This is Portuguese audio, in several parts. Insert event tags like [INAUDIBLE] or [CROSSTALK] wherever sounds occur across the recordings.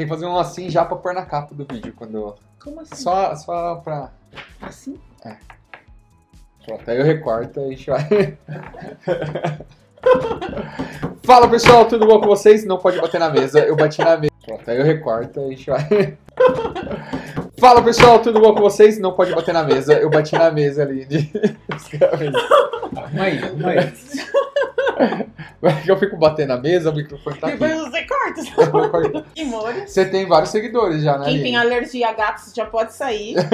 Tem que fazer um assim já pra pôr na capa do vídeo. quando Como assim? Só, só pra. Assim? Pronto, aí eu recorto e a gente vai. [LAUGHS] Fala pessoal, tudo bom com vocês? Não pode bater na mesa, eu bati na mesa. Pronto, aí eu recorto e a gente vai. [LAUGHS] Fala pessoal, tudo bom com vocês? Não pode bater na mesa, eu bati na mesa ali. De... Aí. Vai que eu fico batendo na mesa, o microfone tá aqui. Você corta. Eu vou cortar. E molha. Você tem vários seguidores já, né? Quem Aline? tem alergia a gatos já pode sair. [LAUGHS]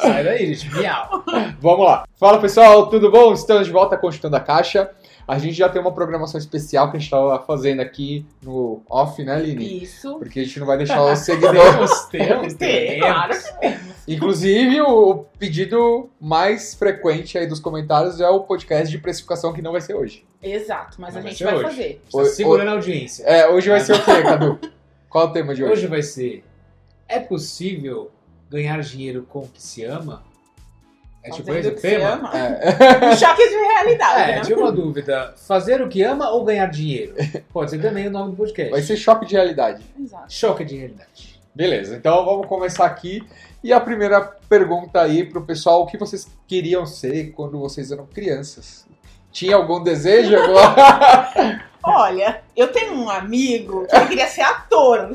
Sai daí, gente. Miau. Vamos lá. Fala pessoal, tudo bom? Estamos de volta com Chutando a Caixa. A gente já tem uma programação especial que a gente estava fazendo aqui no off, né, Aline? Isso. Porque a gente não vai deixar [LAUGHS] os seguidores. Temos, temos, Tem, temos. claro que temos. Inclusive, o pedido mais frequente aí dos comentários é o podcast de precificação que não vai ser hoje. Exato, mas Não a vai gente vai hoje. fazer. Está segurando a audiência. É, hoje vai ser o quê, Cadu? [LAUGHS] Qual é o tema de hoje? Hoje vai ser: é possível ganhar dinheiro com o que se ama? É tipo esse o tema? É. [LAUGHS] Um choque de realidade, É, né? tinha uma dúvida. Fazer o que ama ou ganhar dinheiro? [LAUGHS] Pode ser também o nome do podcast. Vai ser choque de realidade. Exato. Choque de realidade. Beleza, então vamos começar aqui. E a primeira pergunta aí pro pessoal, o que vocês queriam ser quando vocês eram crianças? Tinha algum desejo agora? [LAUGHS] Olha, eu tenho um amigo que ele queria ser ator.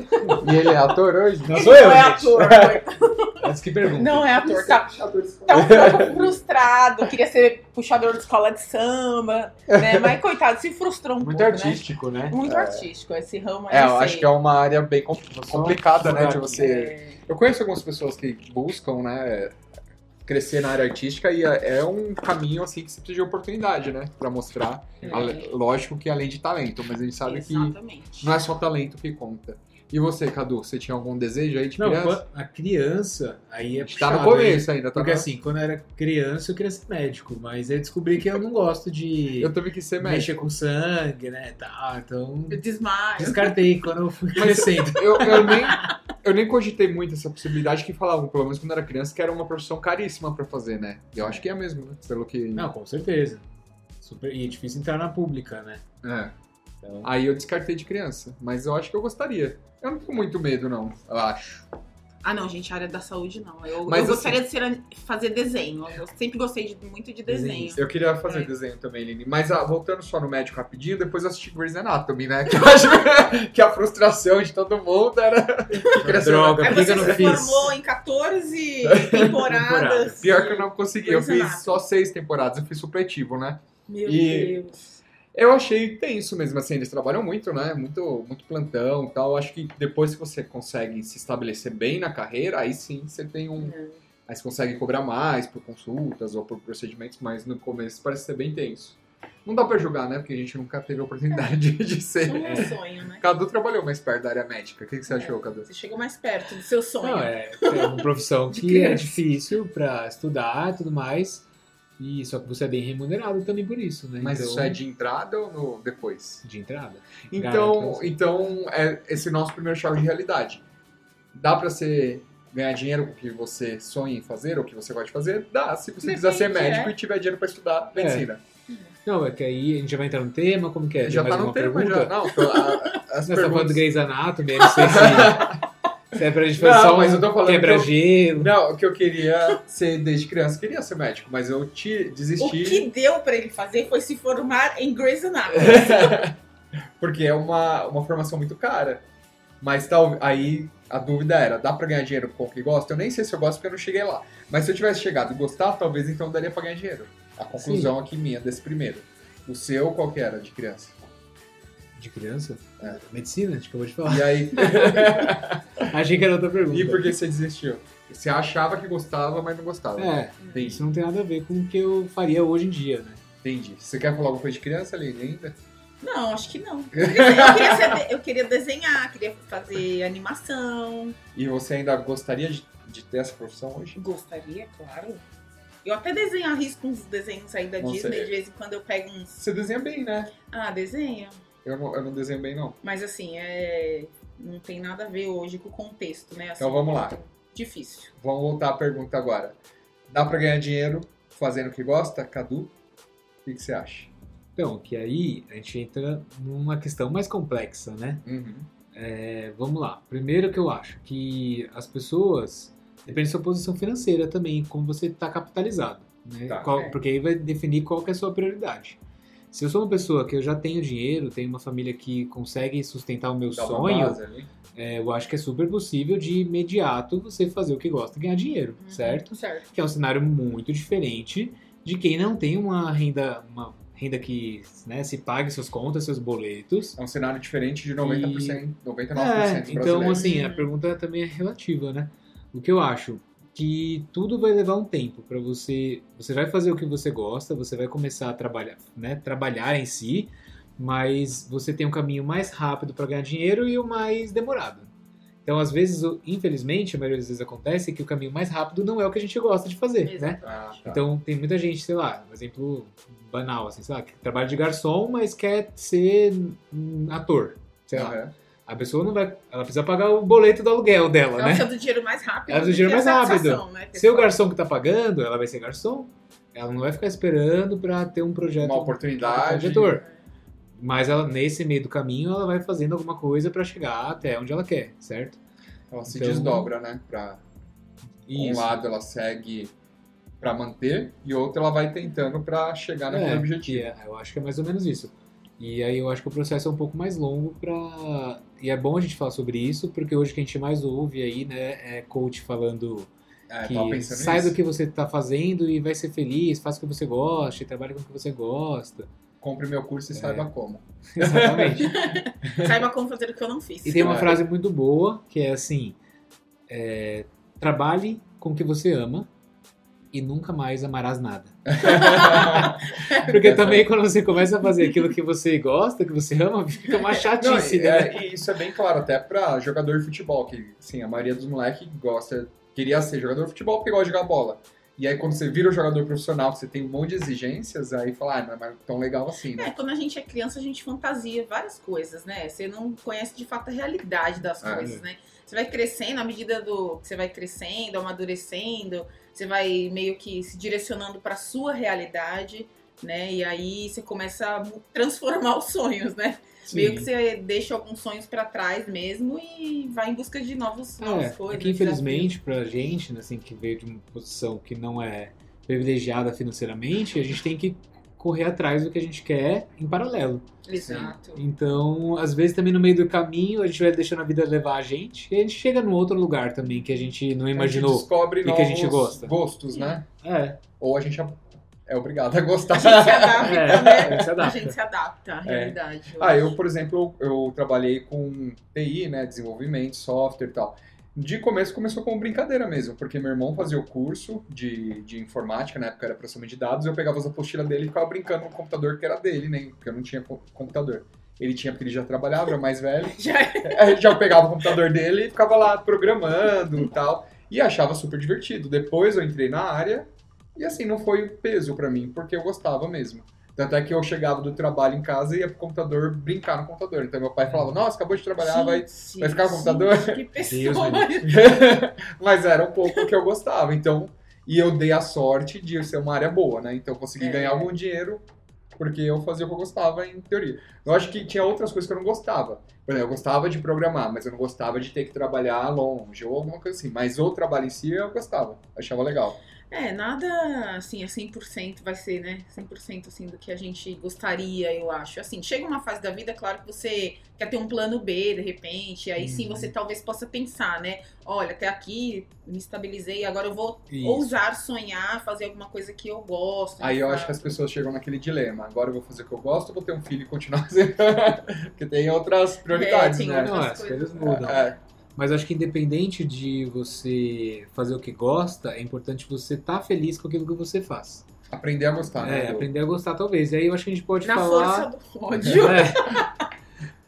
e ele é ator hoje? Não sou eu, não é gente. ator. [LAUGHS] Antes que pergunta. Não é ator. Tá, tá um pouco frustrado. Queria ser puxador de escola de samba. Né? [LAUGHS] Mas, coitado, se frustrou um Muito pouco, artístico, né? né? Muito É. artístico. Esse ramo aí, É, eu sei. acho que é uma área bem com- complicada, né, de É. você... É. Eu conheço algumas pessoas que buscam, né, crescer na área artística e é é um caminho, assim, que você precisa de oportunidade, né, pra mostrar. É. Lógico que além de talento, mas a gente sabe que Exatamente. não é só talento que conta. E você, Cadu, você tinha algum desejo aí de Não, criança? a criança, aí é gente tá no puxado, começo hein? ainda, tá? Porque na- assim, quando eu era criança eu queria ser médico, mas aí eu descobri que eu não gosto de Eu também quis ser médico. mexer com sangue, né, tá, então Eu desmaio. descartei quando eu fui crescendo. Eu, eu nem, eu nem cogitei muito essa possibilidade que falavam, pelo menos quando eu era criança, que era uma profissão caríssima pra fazer, né? E eu acho que é mesmo, né? Pelo que. Não, com certeza. Super, e é difícil entrar na pública, né? É. Então, Aí eu descartei de criança. Mas eu acho que eu gostaria. Eu não com muito medo, não, eu acho. Ah, não, gente, a área da saúde não. Eu, Mas, eu gostaria de ser, fazer desenho. Eu sempre gostei de- muito de desenho. Eu queria fazer É. desenho também, Lini. Mas ah, voltando só no médico rapidinho, depois eu assisti Grey's Anatomy, né? [LAUGHS] Que eu acho que a frustração de todo mundo era que droga, por que eu não se fiz? formou em 14 [LAUGHS] temporadas. Pior que eu não consegui. Eu fiz Anatomy. só seis temporadas, eu fiz supletivo, né? Meu E- Deus. Eu achei tenso mesmo, assim, eles trabalham muito, né? Muito, muito plantão e tal. Acho que depois que você consegue se estabelecer bem na carreira, aí sim você tem um. Aí você consegue cobrar mais por consultas ou por procedimentos, mas no começo parece ser bem tenso. Não dá pra julgar, né? Porque a gente nunca teve a oportunidade [LAUGHS] de ser. É um sonho, né? Cadu trabalhou mais perto da área médica. O que, que você É. achou, Cadu? Você chegou mais perto do seu sonho. não, é, é uma profissão [LAUGHS] que é difícil pra estudar e tudo mais. E só que você é bem remunerado também por isso, né? Mas então, isso é de entrada ou no, depois? de entrada. Então, então é esse nosso primeiro choque de realidade. Dá pra você ganhar dinheiro com o que você sonha em fazer ou o que você gosta de fazer? Dá, se você quiser ser Depende, médico é. e tiver dinheiro pra estudar medicina. Não, é que aí a gente já vai entrar no tema, como que é? Já tá no tema, pergunta? já. Não, tô- a- as Nós tá falando do perguntas... Grey's Anatomy, não sei se, [LAUGHS] se é pra gente fazer Não, só mas eu tô falando que eu- quebra-gelo. Não, o que eu queria ser desde criança, eu queria ser médico, mas eu te O desisti. que deu pra ele fazer foi se formar em Grey's Anatomy. [LAUGHS] Porque é uma, uma formação muito cara. Mas tal, aí a dúvida era, dá pra ganhar dinheiro com o que gosta? Eu nem sei se eu gosto porque eu não cheguei lá. Mas se eu tivesse chegado e gostar, talvez então daria pra ganhar dinheiro. A conclusão aqui minha desse primeiro. O seu qual que era de criança? De criança? É. Medicina, a gente acabou de falar. E aí, [LAUGHS] Achei que era outra pergunta. e por que você desistiu? Você achava que gostava, mas não gostava. É, Entendi. isso não tem nada a ver com o que eu faria hoje em dia, né? Entendi. Você quer falar alguma coisa de criança, Aline, ainda? Não, acho que não. Eu queria, ser eu queria desenhar, queria fazer animação. E você ainda gostaria de, de ter essa profissão hoje? Gostaria, claro. Eu até desenho, arrisco uns desenhos aí da Não Disney, sei. de vez em quando eu pego uns. Você desenha bem, né? Ah, desenho. Eu não, eu não desenho bem, não. Mas assim, é. Não tem nada a ver hoje com o contexto, né? Assim, Então vamos lá. Difícil. Vamos voltar à pergunta agora. Dá pra ganhar dinheiro fazendo o que gosta? Cadu? O que, que você acha? Então, que aí a gente entra numa questão mais complexa, né? Uhum. É, vamos lá. Primeiro que eu acho que as pessoas. Depende da sua posição financeira também, como você está capitalizado. Né? Tá. Qual- É. Porque aí vai definir qual que é a sua prioridade. Se eu sou uma pessoa que eu já tenho dinheiro, tenho uma família que consegue sustentar o meu Dá sonho, é, eu acho que é super possível de imediato você fazer o que gosta e ganhar dinheiro, Uhum. certo? Certo. Que é um cenário muito diferente de quem não tem uma renda, uma renda que né, se pague suas contas, seus boletos. É um cenário diferente de 90%, 99% É, então, assim, a Uhum. pergunta também é relativa, né? O que eu acho que tudo vai levar um tempo para você. Você vai fazer o que você gosta, você vai começar a trabalhar, né? Trabalhar em si, mas você tem um caminho mais rápido para ganhar dinheiro e o mais demorado. Então, às vezes, o- infelizmente, a maioria das vezes acontece que o caminho mais rápido não é o que a gente gosta de fazer, né? Exato. Ah, tá. Então tem muita gente, sei lá, um exemplo banal, assim, sei lá, que trabalha de garçom, mas quer ser um ator. Sei lá. A pessoa não vai. Ela precisa pagar o boleto do aluguel dela, Ela né? precisa do dinheiro mais rápido. Ela precisa do do dinheiro mais rápido. Né, Se o garçom que tá pagando, ela vai ser garçom. Ela não vai ficar esperando pra ter um projeto Uma oportunidade. de ator. Mas ela, nesse meio do caminho, ela vai fazendo alguma coisa pra chegar até onde ela quer, certo? Ela se Então- desdobra, né? Pra um Isso. lado ela segue pra manter e outro ela vai tentando pra chegar naquele É, objetivo. é- eu acho que é mais ou menos isso. E aí eu acho que o processo é um pouco mais longo pra. E é bom a gente falar sobre isso, porque hoje o que a gente mais ouve aí, né, é coach falando É, que sai nisso. do que você tá fazendo e vai ser feliz, faça o que você gosta, trabalhe com o que você gosta. Compre meu curso e É. saiba como. Exatamente. [LAUGHS] Saiba como fazer o que eu não fiz. e tem uma É. frase muito boa que é assim: é, trabalhe com o que você ama e nunca mais amarás nada. [LAUGHS] Porque também quando você começa a fazer aquilo que você gosta, que você ama, fica uma Não, chatice, e, né? é, e isso é bem claro até pra jogador de futebol, que assim, a maioria dos moleques gosta, queria ser jogador de futebol porque gosta de jogar bola. E aí quando você vira um jogador profissional, que você tem um monte de exigências, aí fala, ah, não é mais tão legal assim, É, né? quando a gente é criança, a gente fantasia várias coisas, né? Você não conhece de fato a realidade das É. coisas, né? Você vai crescendo, à medida do que você vai crescendo, amadurecendo, você vai meio que se direcionando para sua realidade, né? E aí você começa a transformar [LAUGHS] os sonhos, né? Meio que você deixa alguns sonhos para trás mesmo e vai em busca de novos, novas É, coisas. é que infelizmente pra gente, né, assim, que veio de uma posição que não é privilegiada financeiramente, a gente tem que correr atrás do que a gente quer em paralelo. Exato. Então, às vezes também no meio do caminho a gente vai deixando a vida levar a gente e a gente chega num outro lugar também que a gente não A gente imaginou. descobre o que a gente gosta. gostos, né? É, Ou a gente é- é obrigado a gostar. A gente se adapta, É, né? a gente se adapta. A gente se adapta à realidade. Ah, eu, por exemplo, eu trabalhei com TI, né, desenvolvimento, software e tal. De começo começou como brincadeira mesmo, porque meu irmão fazia o curso de, de informática, na época era processamento de dados, eu pegava as apostilas dele e ficava brincando no computador que era dele, né, porque eu não tinha co- computador. Ele tinha porque ele já trabalhava, era mais velho. [LAUGHS] Já Aí já eu pegava o computador dele e ficava lá programando e tal. E achava super divertido. Depois eu entrei na área e assim, não foi peso pra mim, porque eu gostava mesmo. Tanto é que eu chegava do trabalho em casa e ia pro computador brincar no computador. Então meu pai falava, nossa, acabou de trabalhar, vai. Gente, vai ficar no computador? gente, Que pessoa. [LAUGHS] Mas era um pouco o que eu gostava. Então, e eu dei a sorte de ser uma área boa, né? Então eu consegui É. ganhar algum dinheiro porque eu fazia o que eu gostava em teoria. Eu acho que tinha outras coisas que eu não gostava. Por exemplo, eu gostava de programar, mas eu não gostava de ter que trabalhar longe ou alguma coisa assim. Mas o trabalho em si eu gostava, achava legal. É, nada assim, é 100% vai ser, né? 100% assim do que a gente gostaria, eu acho. Assim, chega uma fase da vida, claro que você quer ter um plano B, de repente, aí sim Uhum. você talvez possa pensar, né? Olha, até aqui me estabilizei, agora eu vou Isso. ousar sonhar, fazer alguma coisa que eu gosto. Aí eu acho fato. que as pessoas chegam naquele dilema. Agora eu vou fazer o que eu gosto ou vou ter um filho e continuar [LAUGHS] fazendo? Porque tem outras prioridades, tem né? outras Não, as coisas. coisas mudam. É, Mas acho que independente de você fazer o que gosta, é importante você estar feliz com aquilo que você faz. aprender a gostar, né? é, do- aprender a gostar talvez. E aí eu acho que a gente pode Na falar... força do ódio. [LAUGHS] É.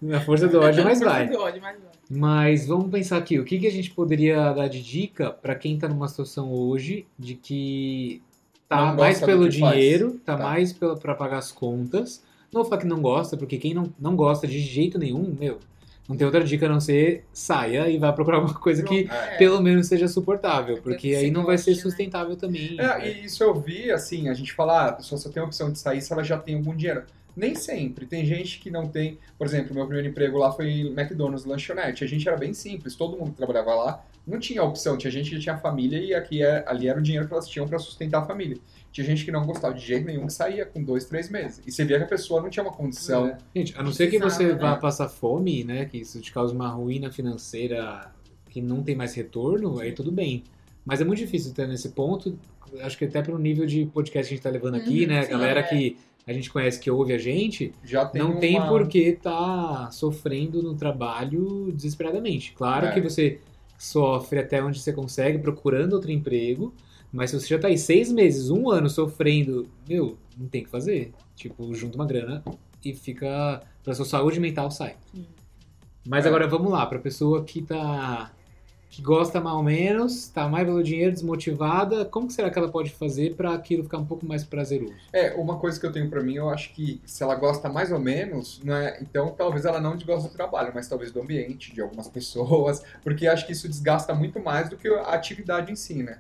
Na força do ódio, mas Na força do ódio, mas vai. Mas vamos pensar aqui, o que, que a gente poderia dar de dica pra quem tá numa situação hoje de que tá Não mais pelo dinheiro, tá, Tá. mais pela, pra pagar as contas. Não vou falar que não gosta, porque quem não, não gosta de jeito nenhum, meu, não tem outra dica a não ser saia e vá procurar alguma coisa que É. pelo menos seja suportável, É porque que aí não vai ser né? sustentável também. É, né? e isso eu vi, assim, a gente fala, ah, a pessoa só tem a opção de sair se ela já tem algum dinheiro. Nem sempre. Tem gente que não tem. Por exemplo, meu primeiro emprego lá foi McDonald's lanchonete. A gente era bem simples, todo mundo que trabalhava lá não tinha opção. Tinha gente que tinha família e aqui é, ali era o dinheiro que elas tinham para sustentar a família. Tinha gente que não gostava de jeito nenhum, que saía com dois, três meses. E você via que a pessoa não tinha uma condição. É. Gente, a não ser que você Precisava, vá né? passar fome, né? Que isso te cause uma ruína financeira que não tem mais retorno, aí tudo bem. Mas é muito difícil estar nesse ponto. Acho que até pelo nível de podcast que a gente tá levando aqui, Uhum, né? A galera é. que a gente conhece que ouve a gente, Já tem não uma... tem por que tá sofrendo no trabalho desesperadamente. Claro É. que você sofre até onde você consegue, procurando outro emprego, mas se você já tá aí seis meses, um ano sofrendo, meu, não tem o que fazer. Tipo, junta uma grana e fica. Pra sua saúde mental sai. Mas É. agora vamos lá, pra pessoa que tá. Que gosta mais ou menos, tá mais pelo dinheiro, desmotivada, como será que ela pode fazer pra aquilo ficar um pouco mais prazeroso? É, uma coisa que eu tenho pra mim, eu acho que se ela gosta mais ou menos, né, então talvez ela não desgoste do trabalho, mas talvez do ambiente, de algumas [LAUGHS] pessoas, porque acho que isso desgasta muito mais do que a atividade em si, né?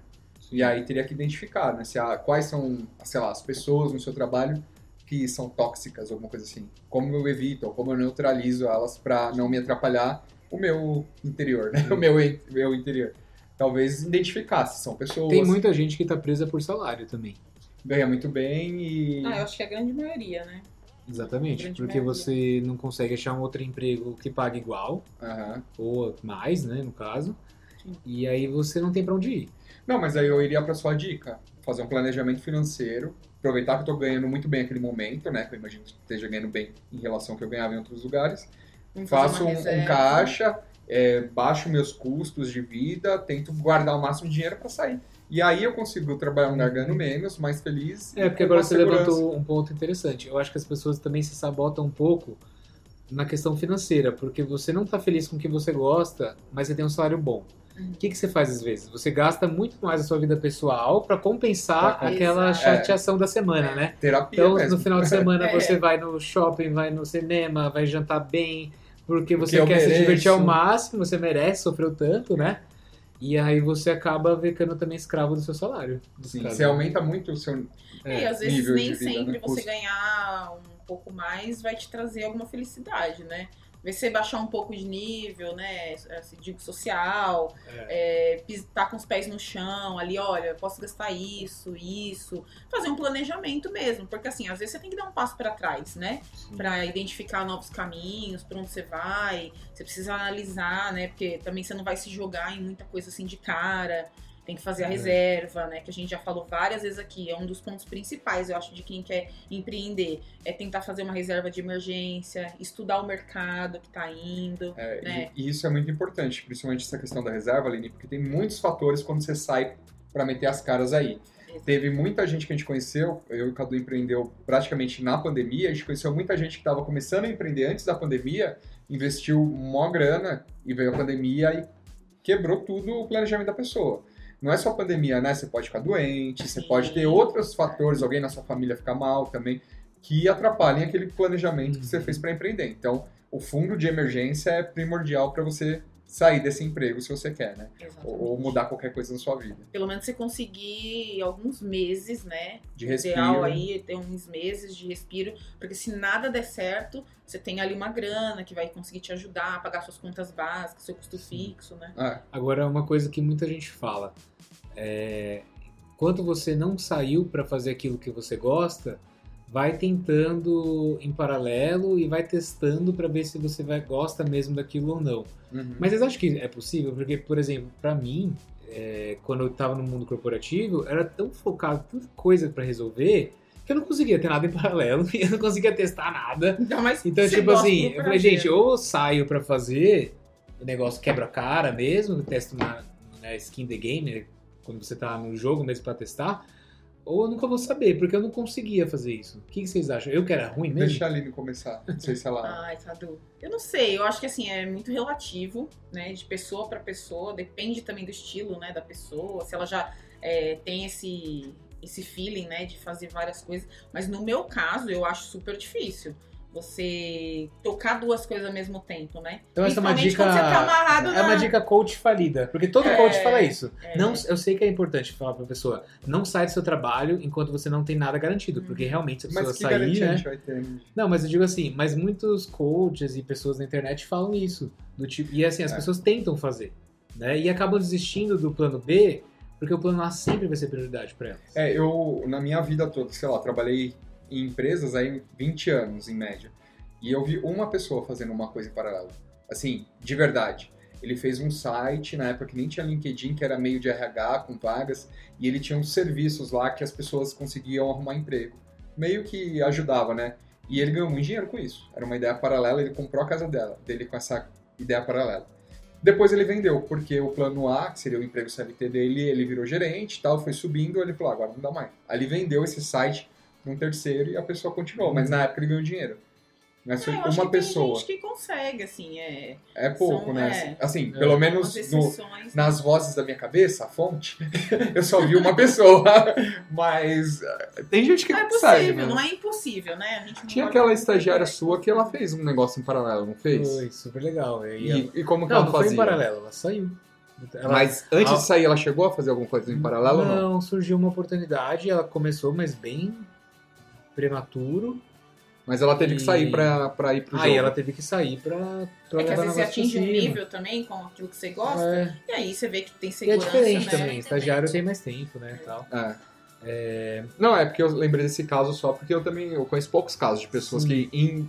E aí teria que identificar, né, se a, quais são, sei lá, as pessoas no seu trabalho que são tóxicas, alguma coisa assim. Como eu evito, ou como eu neutralizo elas pra não me atrapalhar o meu interior, né? O meu, meu interior. Talvez identificar se são pessoas, Tem muita gente que tá presa por salário também. ganha muito bem e... Ah, eu acho que é a grande maioria, né? Exatamente, porque maioria. você não consegue achar um outro emprego que pague igual, Aham. ou mais, né, no caso. Sim. E aí você não tem pra onde ir. Não, mas aí eu iria para sua dica, fazer um planejamento financeiro, aproveitar que eu tô ganhando muito bem aquele momento, né? Que eu imagino que esteja ganhando bem em relação ao que eu ganhava em outros lugares. Vamos Faço um, um caixa, é, baixo meus custos de vida, tento guardar o máximo de dinheiro para sair. E aí eu consigo trabalhar um lugar ganhando menos, mais feliz. É, porque agora você segurança. levantou um ponto interessante. Eu acho que as pessoas também se sabotam um pouco na questão financeira, porque você não tá feliz com o que você gosta, mas você tem um salário bom. Uhum. O que, que você faz às vezes? Você gasta muito mais a sua vida pessoal pra compensar Pra- aquela Exato. chateação da semana, né? Terapia Então, mesmo. no final de [LAUGHS] semana, É. você vai no shopping, vai no cinema, vai jantar bem, porque você eu quer se mereço. divertir ao máximo, você merece, sofreu tanto, né? E aí você acaba ficando também escravo do seu salário. Sim, caso. você aumenta muito o seu... É, e às vezes nem vida, sempre né? você ganhar um pouco mais vai te trazer alguma felicidade, né? Vai você baixar um pouco de nível, né? Assim, digo, social, é, pis- tá com os pés no chão, ali, olha, eu posso gastar isso, isso. Fazer um planejamento mesmo, porque assim, às vezes você tem que dar um passo pra trás, né? Pra identificar novos caminhos, pra onde você vai. Você precisa analisar, né? Porque também você não vai se jogar em muita coisa assim de cara. Tem que fazer a É. reserva, né? Que a gente já falou várias vezes aqui. É um dos pontos principais, eu acho, de quem quer empreender. É tentar fazer uma reserva de emergência, estudar o mercado que tá indo. É, e- né? E, isso é muito importante, principalmente essa questão da reserva, Aline, porque tem muitos fatores quando você sai para meter as caras aí. Teve muita gente que a gente conheceu, eu e o Cadu empreendeu praticamente na pandemia, a gente conheceu muita gente que estava começando a empreender antes da pandemia, investiu mó grana e veio a pandemia e quebrou tudo o planejamento da pessoa. Não é só a pandemia, né? Você pode ficar doente, você pode ter outros fatores, alguém na sua família ficar mal também, que atrapalhem aquele planejamento que você fez para empreender. Então, o fundo de emergência é primordial para você sair desse emprego se você quer, né? Exatamente. Ou mudar qualquer coisa na sua vida. Pelo menos você conseguir alguns meses, né? De respiro. ideal aí é ter uns meses de respiro, porque se nada der certo, você tem ali uma grana que vai conseguir te ajudar a pagar suas contas básicas, seu custo fixo, né? Ah, Agora, uma coisa que muita gente fala é quando você não saiu para fazer aquilo que você gosta, vai tentando em paralelo e vai testando para ver se você vai gosta mesmo daquilo ou não. uhum. Mas vocês acham que é possível? Porque, por exemplo, para mim, é, quando eu estava no mundo corporativo, era tão focado, tanta coisa para resolver, que eu não conseguia ter nada em paralelo [LAUGHS] e eu não conseguia testar nada. Mais Então, você tipo assim, eu falei, gente, ou eu saio pra fazer, o negócio quebra a cara mesmo, eu testo na, na skin the game, né, quando você tá no jogo mesmo pra testar, ou eu nunca vou saber, porque eu não conseguia fazer isso. O que, que vocês acham? Eu que era ruim mesmo? Deixa a Aline começar. Não sei se ela. [LAUGHS] Ai, Cadu. Eu não sei, eu acho que assim, é muito relativo, né? De pessoa pra pessoa, depende também do estilo, né, da pessoa, se ela já é, tem esse, esse feeling, né, de fazer várias coisas. Mas no meu caso, eu acho super difícil. Você tocar duas coisas ao mesmo tempo, né? Então essa é uma dica. tá é na- uma dica coach falida. Porque todo É, coach fala isso. é. Não, eu sei que é importante falar pra pessoa, não sai do seu trabalho enquanto você não tem nada garantido. Uhum. Porque realmente se a pessoa Mas que sair, garantia a né? gente vai ter? né? Não, mas eu digo assim, mas muitos coaches e pessoas na internet falam isso. Do tipo, e assim, as É. pessoas tentam fazer. Né? E acabam desistindo do plano B, porque o plano A sempre vai ser prioridade pra elas. É, eu, na minha vida toda, sei lá, trabalhei em empresas aí 20 anos, em média. E eu vi uma pessoa fazendo uma coisa em paralelo. Assim, de verdade. Ele fez um site, na época que nem tinha LinkedIn, que era meio de RH, com vagas, e ele tinha uns serviços lá que as pessoas conseguiam arrumar emprego. Meio que ajudava, né? E ele ganhou muito dinheiro com isso. Era uma ideia paralela, ele comprou a casa dela, dele com essa ideia paralela. Depois ele vendeu, porque o plano A, que seria o emprego CLT dele, ele virou gerente tal, foi subindo, ele falou, "Ah, agora não dá mais. Ele vendeu esse site um terceiro e a pessoa continuou, mas na época ele ganhou dinheiro. Mas foi É, eu acho uma que tem pessoa. gente que consegue, assim, é. É pouco, são- né? é. Assim, É. pelo menos no- nas vozes da minha cabeça, a fonte, [LAUGHS] eu só vi uma pessoa. [LAUGHS] Mas eh, tem gente que É consegue, possível, né? não é impossível, né? A gente não Tinha aquela estagiária sua que ela fez um negócio em paralelo, não fez? Foi super legal. E, ela- E, e como que Não, ela não foi fazia? em paralelo, ela saiu. Ela- Mas antes de sair, ela chegou a fazer alguma coisa em paralelo ou não? Não, surgiu uma oportunidade, ela começou, mas bem prematuro. Mas ela teve que sair E- pra, pra ir pro Aí jogo. ela teve que sair pra, pra É que às vezes você atinge um nível também com aquilo que você gosta, É. e aí você vê que tem E é segurança, diferente né? também, estagiário tem mais tempo, né, e tal. É. Não, é porque eu lembrei desse caso só porque eu também eu conheço poucos casos de pessoas Sim. que in-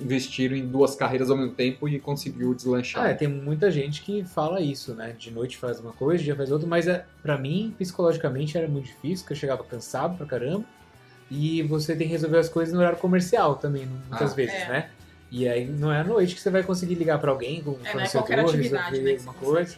investiram em duas carreiras ao mesmo tempo e conseguiu deslanchar. Ah, é, tem muita gente que fala isso, né? De noite faz uma coisa, de dia faz outra, mas é, para mim, psicologicamente, era muito difícil, porque eu chegava cansado pra caramba. E você tem que resolver as coisas no horário comercial também, muitas Ah. vezes, É. né? E aí não é à noite que você vai conseguir ligar pra alguém com um É, é fornecedor, atividade, resolver né? alguma coisa.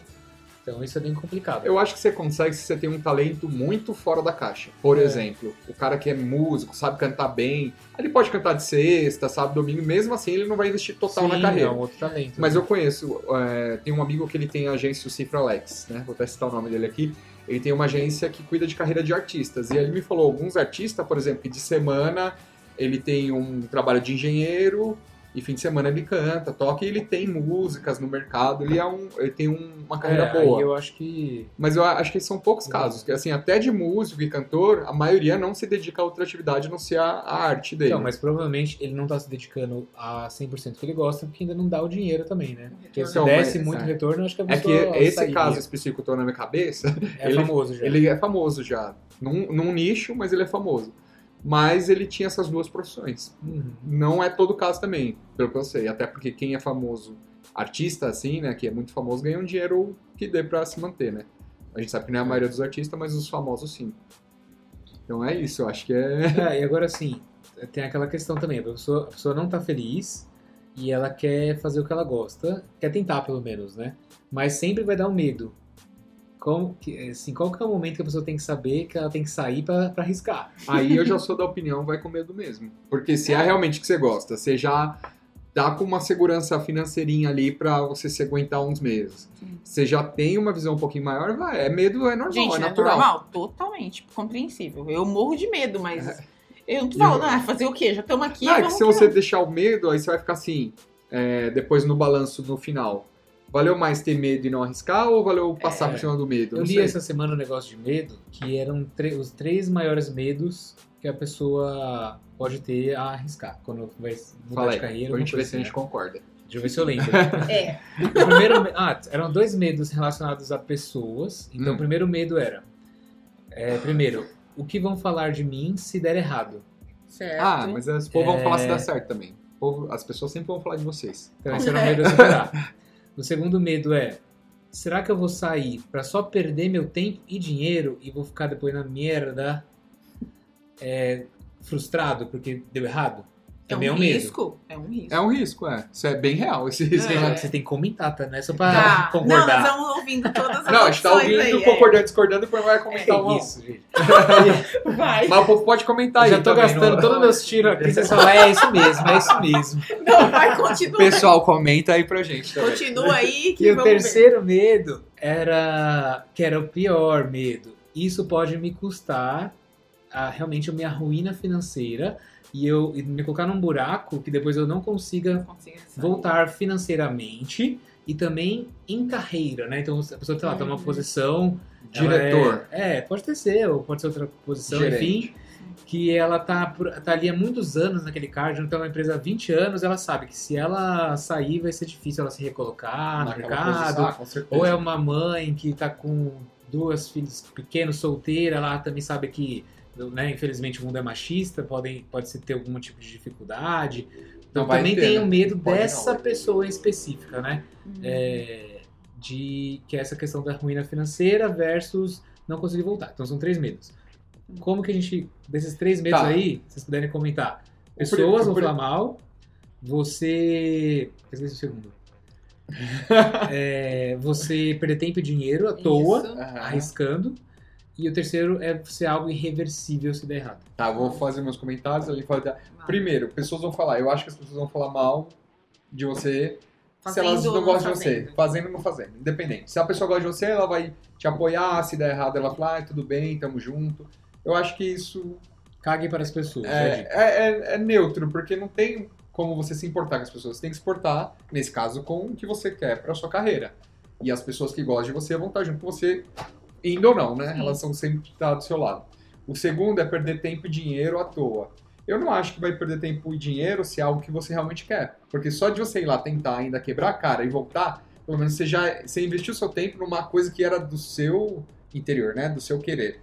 Então isso é bem complicado. Eu acho que você consegue se você tem um talento muito fora da caixa. Por É. exemplo, o cara que é músico, sabe cantar bem, ele pode cantar de sexta, sábado, domingo, mesmo assim ele não vai investir total Sim, na carreira. É um outro talento. Mas eu conheço, é, tem um amigo que ele tem a agência o Cifra Alex, né? Vou até citar o nome dele aqui. Ele tem uma agência que cuida de carreira de artistas. E ele me falou, alguns artistas, por exemplo, que de semana ele tem um trabalho de engenheiro e fim de semana ele canta, toca e ele tem músicas no mercado, ele, é um, ele tem um- uma carreira é, boa. eu acho que Mas eu acho que são poucos casos, que assim, até de músico e cantor, a maioria não se dedica a outra atividade a não ser a, a arte dele. Então, mas provavelmente ele não tá se dedicando a 100% que ele gosta, porque ainda não dá o dinheiro também, né? Porque se Então, desse mas- muito é. retorno, acho que a É que pessoa esse sairia. caso específico que eu tô na minha cabeça, é ele- famoso já. ele é famoso já. Num, num nicho, mas ele é famoso. Mas ele tinha essas duas profissões. Uhum. Não é todo caso também, pelo que eu sei. Até porque quem é famoso, artista assim, né, que é muito famoso, ganha um dinheiro que dê pra se manter, né? A gente sabe que não é a maioria dos artistas, mas os famosos sim. Então é isso, eu acho que é. [LAUGHS] É, e agora assim, tem aquela questão também, a pessoa, a pessoa não tá feliz e ela quer fazer o que ela gosta, quer tentar pelo menos, né? Mas sempre vai dar um medo. Como que, assim, qual que é o momento que a pessoa tem que saber que ela tem que sair pra, pra arriscar? Aí eu já sou da opinião, vai com medo mesmo. Porque se é realmente que você gosta, você já tá com uma segurança financeirinha ali pra você se aguentar uns meses. Sim. Você já tem uma visão um pouquinho maior, vai, é medo, é normal, Gente, é é natural. normal, totalmente compreensível. Eu morro de medo, mas eu não tô É. E eu- falando, ah, fazer o quê? Já estamos aqui, Não, é que se você deixar o medo, aí você vai ficar assim, é, depois no balanço no final. Valeu mais ter medo e não arriscar ou valeu passar É. por cima do medo? Eu li sei. essa semana um negócio de medo, que eram os três maiores medos que a pessoa pode ter a arriscar quando vai mudar Fala de carreira. pra gente ver se a coisa gente concorda. assim, né? Deixa eu ver se eu lembro. [LAUGHS] É, O primeiro, me- ah, eram dois medos relacionados a pessoas. Então, Hum. o primeiro medo era: é, primeiro, o que vão falar de mim se der errado? certo. Ah, mas as povo vão É. falar se dá certo também. Povo- as pessoas sempre vão falar de vocês. Então, esse era o medo a superar. [LAUGHS] O segundo medo é: será que eu vou sair pra só perder meu tempo e dinheiro e vou ficar depois na merda é, frustrado porque deu errado? É um Também é um medo. risco. É um risco. É um risco, é. Isso é bem real, esse risco. É. lá, que você tem que comentar, tá? Não é só pra Tá. Não, nós concordar. vamos ouvindo todas as Não, a gente tá ouvindo, aí, é. concordando, discordando, depois vai comentar uma. isso, gente. [LAUGHS] Vai. Mas o povo pode comentar aí. já tô gastando não- todos os meus tiros aqui, você só é isso mesmo, é isso mesmo. [LAUGHS] Não, vai, continua. Pessoal, comenta aí pra gente também. Continua aí que E o vamos ver. terceiro medo era que era o pior medo. Isso pode me custar a, realmente a minha ruína financeira e eu e me colocar num buraco que depois eu não consiga sair. voltar financeiramente e também em carreira, né? Então a pessoa, sei lá, tá numa Uhum. posição Diretor. É, é, pode ter ser, ou pode ser outra posição, Gerente. enfim, que ela tá, por- tá ali há muitos anos naquele cargo, então uma empresa há 20 anos, ela sabe que se ela sair vai ser difícil ela se recolocar no Naquela mercado, posição, ah, com certeza. ou é uma mãe que tá com duas filhos pequenos, solteira, ela também sabe que, né, infelizmente o mundo é machista, podem, pode ser ter algum tipo de dificuldade. Então Não também ter, tem né? o medo Pode não, dessa ter. pessoa em específica, né? Uhum. É, de que é essa questão da ruína financeira versus não conseguir voltar. Então são três medos. Como que a gente, desses três medos Tá. aí, vocês puderem comentar? Pessoas vão falar mal, você. Esqueci o segundo. [LAUGHS] É, você perder tempo e dinheiro à toa. Aham. arriscando. E o terceiro é ser algo irreversível se der errado. Tá, vou fazer meus comentários. Ali. Vai. Primeiro, pessoas vão falar. Eu acho que as pessoas vão falar mal de você se elas Fazendo não gostam de você. fazendo. Ou não fazendo. Independente. Se a pessoa gosta de você, ela vai te apoiar. Se der errado, ela fala, ah, tudo bem, tamo junto. Eu acho que isso Cague para as pessoas. é é, é, é- neutro, porque não tem como você se importar com as pessoas. Você tem que se importar, nesse caso, com o que você quer pra sua carreira. E as pessoas que gostam de você vão estar junto com você, indo ou não, né? Sim. Elas vão sempre estar do seu lado. O segundo é perder tempo e dinheiro à toa. Eu não acho que vai perder tempo e dinheiro se é algo que você realmente quer. Porque só de você ir lá tentar ainda quebrar a cara e voltar, pelo menos você já você investiu seu tempo numa coisa que era do seu interior, né? Do seu querer.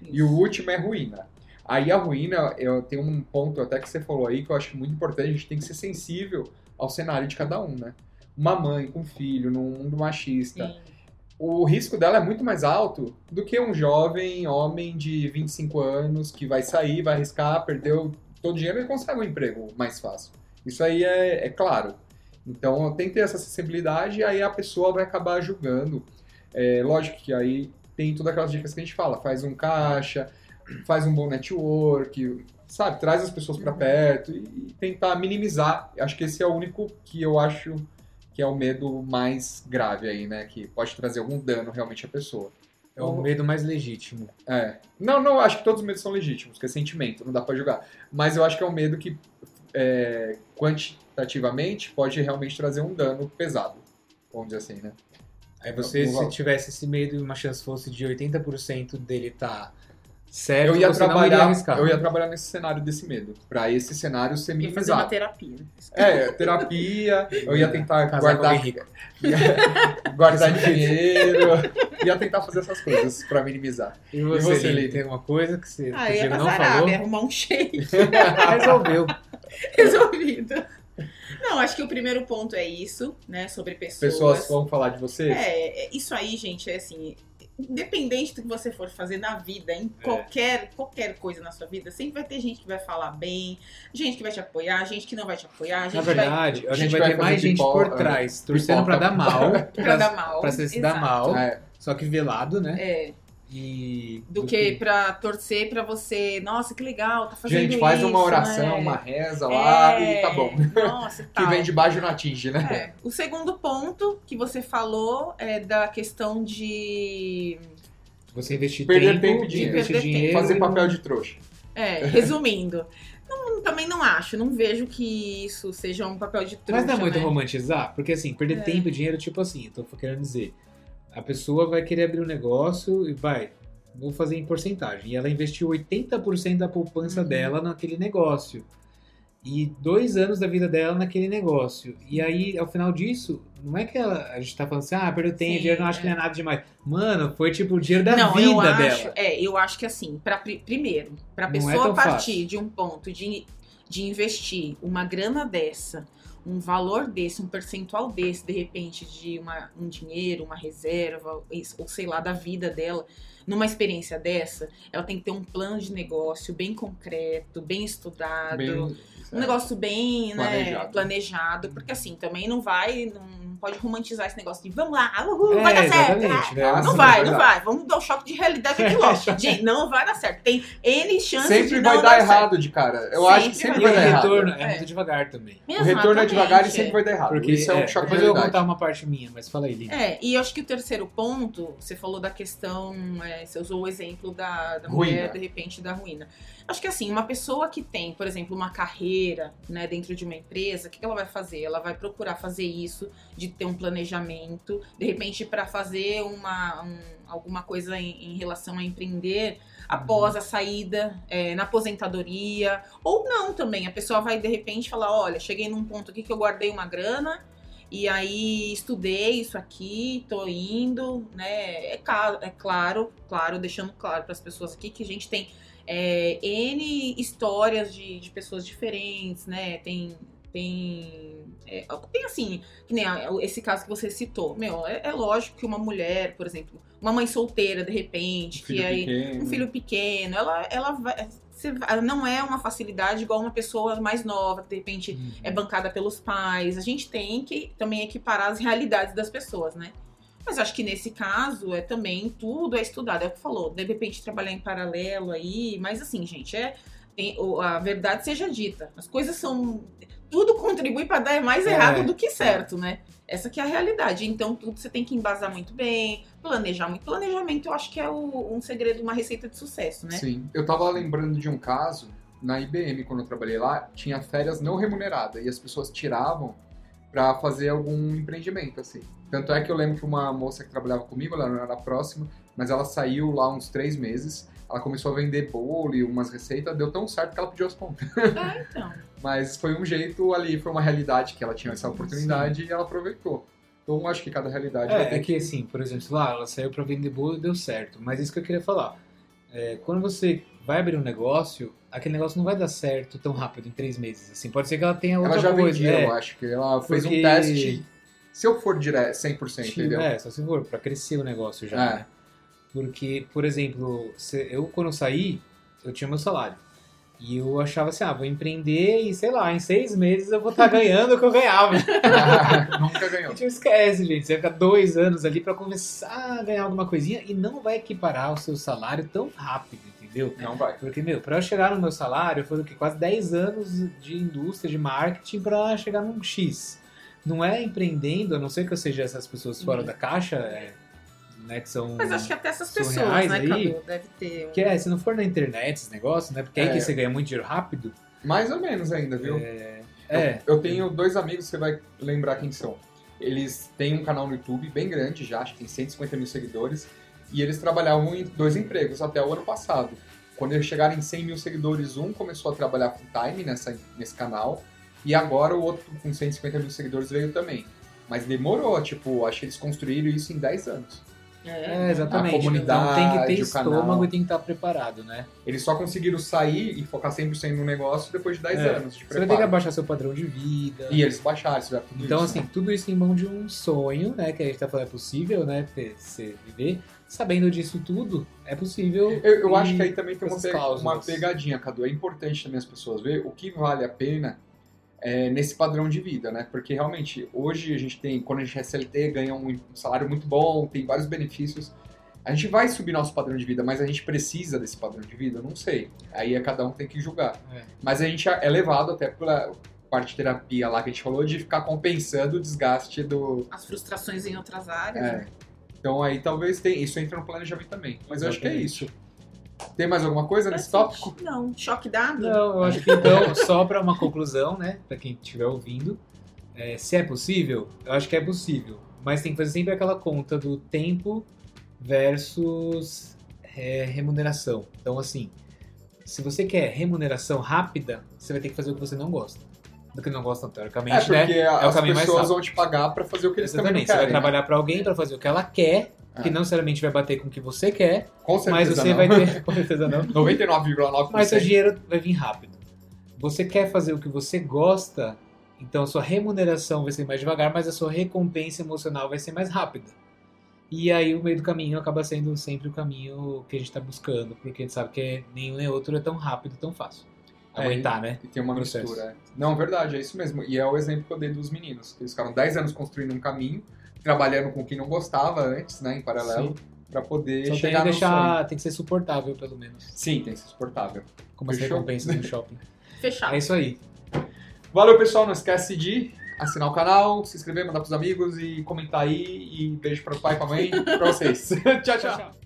E o último é ruína. Aí a ruína, eu tenho um ponto até que você falou aí que eu acho muito importante, a gente tem que ser sensível ao cenário de cada um, né? Uma mãe com filho num mundo machista, Sim. O risco dela é muito mais alto do que um jovem homem de 25 anos que vai sair, vai arriscar, perdeu todo o dinheiro e consegue um emprego mais fácil. Isso aí é, é claro. Então tem que ter essa sensibilidade e aí a pessoa vai acabar julgando. É, lógico que aí tem todas aquelas dicas que a gente fala, faz um caixa, faz um bom network, sabe, traz as pessoas para perto e, e tentar minimizar. Acho que esse é o único que eu acho que é o medo mais grave aí, né? Que pode trazer algum dano realmente à pessoa. É o medo mais legítimo. É. Não, não, acho que todos os medos são legítimos, que é sentimento, não dá pra julgar. Mas eu acho que é um medo que, é, quantitativamente, pode realmente trazer um dano pesado. Vamos dizer assim, né? Aí você, se tivesse esse medo e uma chance fosse de 80% dele tá certo, Eu ia, você trabalhar, eu ia trabalhar nesse cenário desse medo. Pra esse cenário ser E fazer uma minimizado. terapia. É, terapia, eu ia tentar Casar guardar, rico. [LAUGHS] guardar dinheiro, ia tentar fazer essas coisas pra minimizar. E você, você, Lili, Lili? tem alguma coisa que você Ah, que ia não falou? Arábia, arrumar um shake [LAUGHS] Resolveu. [LAUGHS] resolvido. Não, acho que o primeiro ponto é isso, né? Sobre pessoas. Pessoas vão falar de você? É, é, isso aí, gente, é assim. Independente do que você for fazer na vida, em É. qualquer, qualquer coisa na sua vida, sempre vai ter gente que vai falar bem, gente que vai te apoiar, gente que não vai te apoiar, gente Na que vai verdade, a a gente vai vai ter mais gente por trás, torcendo [LAUGHS] pra dar mal, pra dar mal. pra se dar mal, É. só que velado, né? É, E do que pra torcer pra você, nossa, que legal, tá fazendo Gente, faz uma isso, oração, né? uma reza lá É, e tá bom. Nossa, [LAUGHS] Que tal. vem de baixo não atinge, né? É. O segundo ponto que você falou é da questão de. você investir Perder tempo, tempo e dinheiro. investir Perder tempo. dinheiro Fazer e papel de trouxa. É, [LAUGHS] resumindo. Não- também não acho, não vejo que isso seja um papel de trouxa. Mas não é muito né? romantizar? Porque assim, perder É. tempo e dinheiro, tipo assim, eu tô querendo dizer, a pessoa vai querer abrir um negócio e vai, vou fazer em porcentagem. E ela investiu 80% da poupança Uhum. dela naquele negócio. E dois anos da vida dela naquele negócio. E aí, ao final disso, não é que ela, a gente tá falando assim, ah, perdeu tempo, dinheiro, não acho é. que não é nada demais. Mano, foi tipo o dinheiro da não, vida eu acho, dela. É, eu acho que assim, pra, pri- primeiro, pra é pessoa tão partir fácil. de um ponto de, de investir uma grana dessa, um valor desse, um percentual desse, de repente, de uma, um dinheiro, uma reserva, ou sei lá, da vida dela, numa experiência dessa, ela tem que ter um plano de negócio bem concreto, bem estudado. Bem, um negócio bem né, Planejado. planejado. porque assim, também não vai num, pode romantizar esse negócio de vamos lá, uhul, É, vai dar certo. né? Ah, Ah, não sim, vai, é não vai. Vamos dar um choque de realidade aqui logo. [LAUGHS] Gente, não vai dar certo. Tem N chances de Sempre não vai dar certo. errado de cara. Eu acho que Sempre sempre vai o dar errado. retorno é, É. muito devagar também. O retorno é devagar e sempre é. vai dar errado. Porque Isso é um é, choque de depois eu vou realidade. contar uma parte minha, mas fala aí, Lili. É, e eu acho que o terceiro ponto, você falou da questão, é, você usou o exemplo da, da Ruína. mulher, de repente, da ruína. Acho que assim, uma pessoa que tem, por exemplo, uma carreira né, dentro de uma empresa, o que que ela vai fazer? Ela vai procurar fazer isso, de ter um planejamento, de repente, para fazer uma, um- alguma coisa em, em relação a empreender após a saída, é, na aposentadoria, ou não também. A pessoa vai, de repente, falar: olha, cheguei num ponto aqui que eu guardei uma grana. E aí estudei isso aqui, tô indo, né? É, ca- é claro, claro, deixando claro para as pessoas aqui que a gente tem é, N histórias de, de pessoas diferentes, né? Tem. Tem. é, tem assim, que nem esse caso que você citou. Meu, é, é lógico que uma mulher, por exemplo, uma mãe solteira, de repente, Um que aí pequeno. um filho pequeno, ela, ela vai. não é uma facilidade igual uma pessoa mais nova, que de repente Uhum. é bancada pelos pais. A gente tem que também equiparar as realidades das pessoas, né? Mas acho que nesse caso é também tudo é estudado, é o que falou. De repente trabalhar em paralelo aí, mas assim, gente, é tem- a verdade seja dita. As coisas são tudo contribui para dar mais É. errado do que certo, né? Essa que é a realidade. Então tudo você tem que embasar muito bem, planejar muito. Planejamento eu acho que é o- um segredo, uma receita de sucesso, né? Sim. Eu tava lembrando de um caso, na IBM, quando eu trabalhei lá, tinha férias não remuneradas e as pessoas tiravam pra fazer algum empreendimento, assim. Tanto é que eu lembro que uma moça que trabalhava comigo, ela não era próxima, mas ela saiu lá uns três meses, ela começou a vender bolo e umas receitas, deu tão certo que ela pediu as contas. Ah, então. [LAUGHS] Mas foi um jeito ali, foi uma realidade que ela tinha essa oportunidade e ela aproveitou. Então acho que cada realidade É, é que assim, por exemplo, lá ela saiu pra vender bolo e deu certo. Mas isso que eu queria falar. É, quando você vai abrir um negócio, aquele negócio não vai dar certo tão rápido, em três meses. Assim, pode ser que ela tenha outra Ela já coisa. vendia, é, eu acho que ela fez Porque- um teste. Se eu for direto, 100%, Tipo, entendeu? É, só se for, pra crescer o negócio já, É. né? Porque, por exemplo, eu quando saí, eu tinha meu salário. E eu achava assim, ah, vou empreender e sei lá, em seis meses eu vou estar [LAUGHS] ganhando o que eu ganhava. [LAUGHS] Nunca A ganhou. gente não esquece, gente. Você vai ficar dois anos ali pra começar a ganhar alguma coisinha e não vai equiparar o seu salário tão rápido, entendeu? Não vai. Porque, meu, pra eu chegar no meu salário, foram o quê? quase 10 anos de indústria, de marketing pra chegar num X. Não é empreendendo, a não ser que eu seja essas pessoas fora Uhum. da caixa, é, né, que são... Mas acho que até essas pessoas, né, aí, Cadu? Deve ter. um- Que é, se não for na internet esse negócio, né? Porque aí É. que você ganha muito dinheiro rápido. Mais ou menos ainda, viu? É. Eu, eu tenho dois amigos, você vai lembrar quem são. Eles têm um canal no YouTube bem grande já, acho que tem 150 mil seguidores. E eles trabalhavam em dois empregos até o ano passado. Quando eles chegaram em 100 mil seguidores, um começou a trabalhar full time nessa, nesse canal. E agora o outro com 150 mil seguidores veio também. Mas demorou, tipo, acho que eles construíram isso em 10 anos. É, exatamente. A comunidade, então tem que ter estômago canal. e tem que estar preparado, né? Eles só conseguiram sair e focar 100% no negócio depois de 10 É. anos de Você vai ter que abaixar seu padrão de vida. E eles baixaram, isso tudo Então, isso. assim, tudo isso em mão de um sonho, né? Que a gente tá falando é possível, né? ter- Você viver. Sabendo disso tudo, é possível. Eu, eu acho que aí também tem uma, pe- uma pegadinha, Cadu. É importante também as pessoas ver o que vale a pena é, nesse padrão de vida, né? Porque realmente, hoje a gente tem, quando a gente é CLT, ganha um salário muito bom, tem vários benefícios. A gente vai subir nosso padrão de vida, mas a gente precisa desse padrão de vida? Eu Não sei. Aí é cada um tem que julgar. É. Mas a gente é levado até pela parte de terapia lá que a gente falou, de ficar compensando o desgaste do, As frustrações em outras áreas. é. né? Então aí talvez tenha, isso entra no planejamento também. Mas eu acho que é Exatamente. isso. Tem mais alguma coisa nesse tópico? Não, choque dado? Não, eu acho que então, só para uma conclusão, né? Pra quem estiver ouvindo, é, se é possível, eu acho que é possível. Mas tem que fazer sempre aquela conta do tempo versus é, remuneração. Então, assim, se você quer remuneração rápida, você vai ter que fazer o que você não gosta. Do que não gosta, teoricamente, É, porque né? as caminho mais pessoas vão te pagar pra fazer o que eles também não Exatamente. Você vai querem. né? trabalhar para alguém para fazer o que ela quer, que É. não necessariamente vai bater com o que você quer, Com certeza mas você não. vai ter. Com certeza não. [LAUGHS] 99,9%. Mas seu dinheiro vai vir rápido. Você quer fazer o que você gosta, então a sua remuneração vai ser mais devagar, mas a sua recompensa emocional vai ser mais rápida. E aí o meio do caminho acaba sendo sempre o caminho que a gente está buscando, porque a gente sabe que nenhum nem outro é tão rápido, tão fácil. aguentar, né? E tem uma mistura. é. Não, verdade, é isso mesmo. E é o exemplo que eu dei dos meninos. que Eles ficaram 10 anos construindo um caminho, trabalhando com quem não gostava antes, né, em paralelo, pra poder Só tem que chegar no sonho. deixar, tem que ser suportável, pelo menos. Sim, tem que ser suportável. Como as recompensas no shopping. [LAUGHS] Fechado. É isso aí. Valeu, pessoal. Não esquece de assinar o canal, se inscrever, mandar pros amigos e comentar aí. E beijo pro pai, pra mãe e pra vocês. [LAUGHS] tchau, tchau.